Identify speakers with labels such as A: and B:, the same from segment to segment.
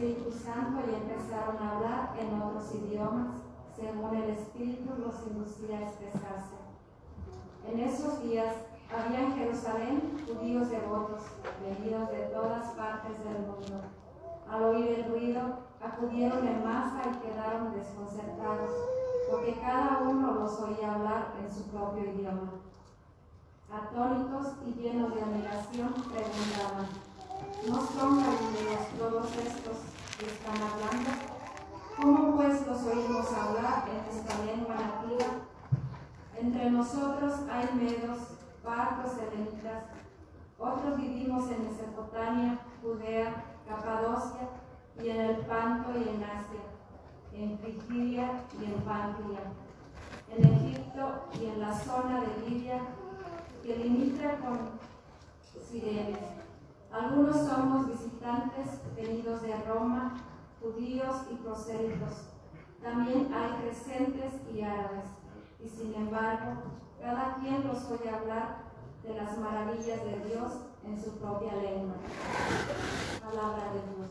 A: Espíritu Santo y empezaron a hablar en otros idiomas, según el Espíritu los inducía a expresarse. En esos días había en Jerusalén judíos devotos, venidos de todas partes del mundo. Al oír el ruido, acudieron en masa y quedaron desconcertados, porque cada uno los oía hablar en su propio idioma. Atónitos y llenos de admiración, preguntaban, ¿no son galileos todos estos están hablando? ¿Cómo pues los oímos hablar en nuestra lengua nativa? Entre nosotros hay medos, partos, selenitas, otros vivimos en Mesopotamia, Judea, Capadocia y en el Panto y en Asia, en Frigilia y en Pantlia, en Egipto y en la zona de Libia que limita con Sirene. Algunos somos visitantes venidos de Roma, judíos y prosélitos. También hay presentes y árabes. Y sin embargo, cada quien los oye hablar de las maravillas de Dios en su propia lengua. Palabra de Dios.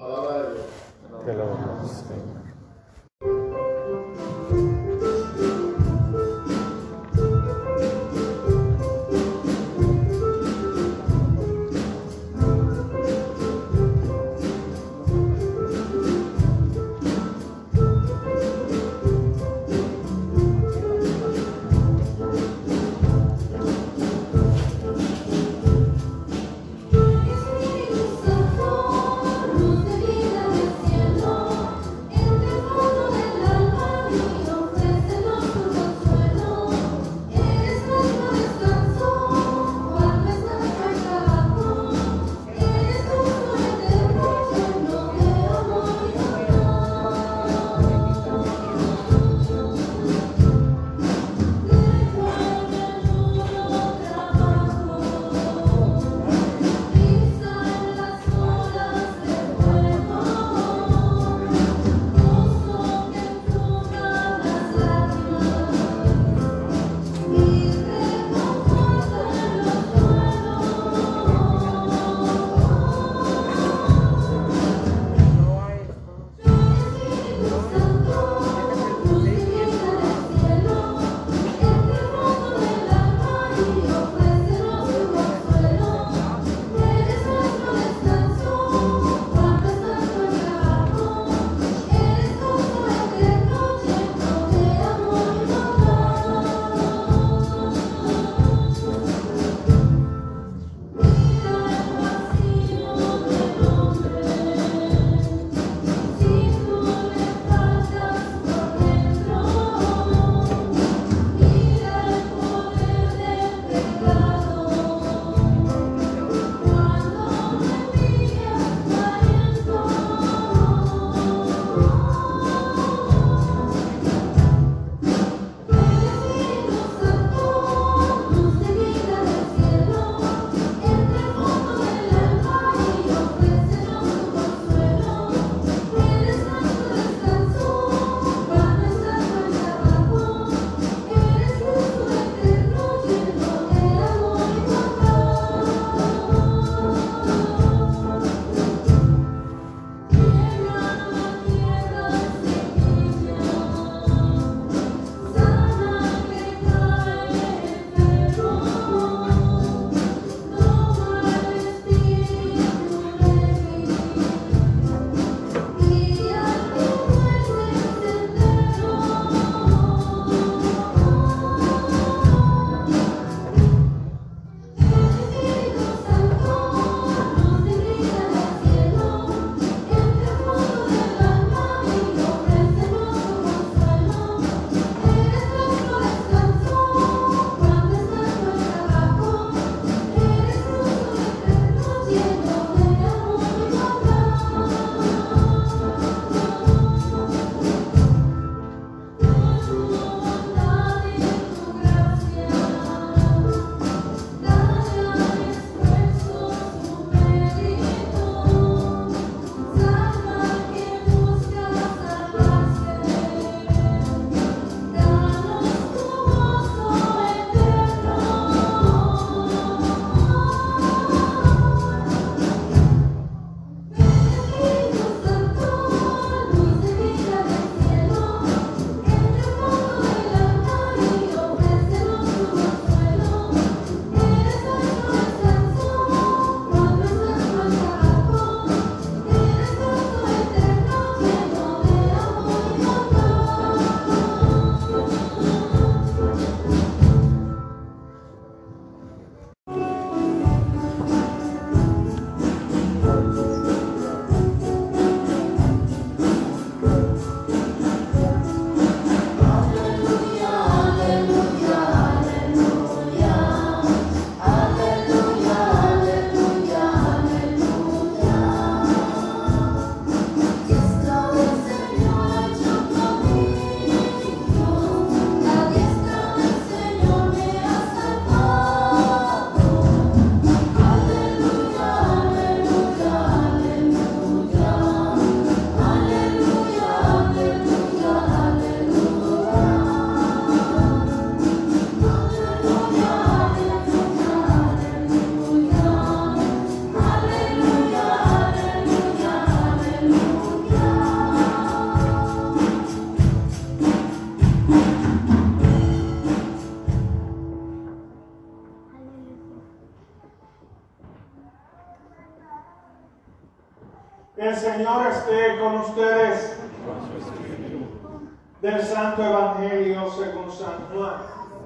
B: Palabra de Dios. Lo.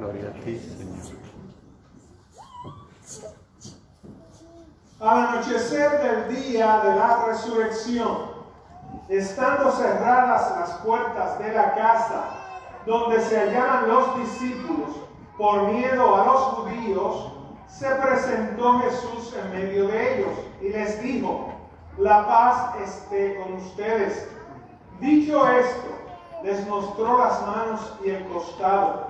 C: Gloria a ti, Señor.
B: Al anochecer del día de la resurrección, estando cerradas las puertas de la casa donde se hallaban los discípulos por miedo a los judíos, se presentó Jesús en medio de ellos y les dijo, la paz esté con ustedes. Dicho esto, les mostró las manos y el costado.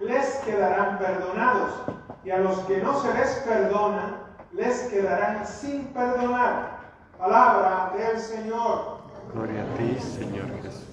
B: les quedarán perdonados. Y a los que no se les perdona, les quedarán sin perdonar. Palabra del Señor.
C: Gloria a ti, Señor Jesús.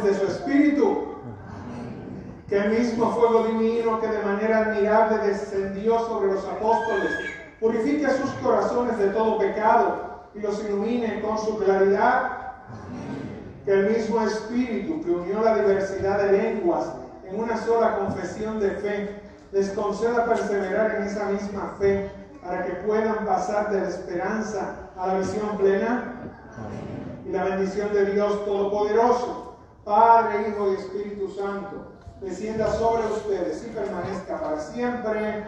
B: De su Espíritu. Que el mismo fuego divino que de manera admirable descendió sobre los apóstoles, purifique sus corazones de todo pecado y los ilumine con su claridad. Que el mismo Espíritu que unió la diversidad de lenguas en una sola confesión de fe, les conceda perseverar en esa misma fe para que puedan pasar de la esperanza a la visión plena y la bendición de Dios Todopoderoso, Padre, Hijo y Espíritu Santo, descienda sobre ustedes y permanezca para siempre.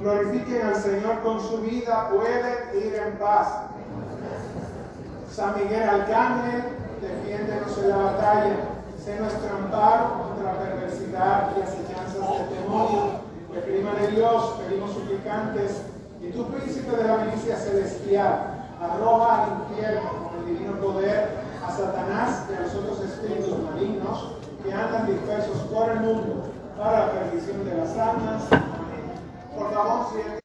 B: Glorifiquen al Señor con su vida, pueden ir en paz. San Miguel Arcángel, defiéndenos en la batalla, sé nuestro amparo contra la perversidad y acechanzas del demonio. Que clima de Dios, pedimos suplicantes, y tu príncipe de la milicia celestial, arroja al infierno con el divino poder Yeah.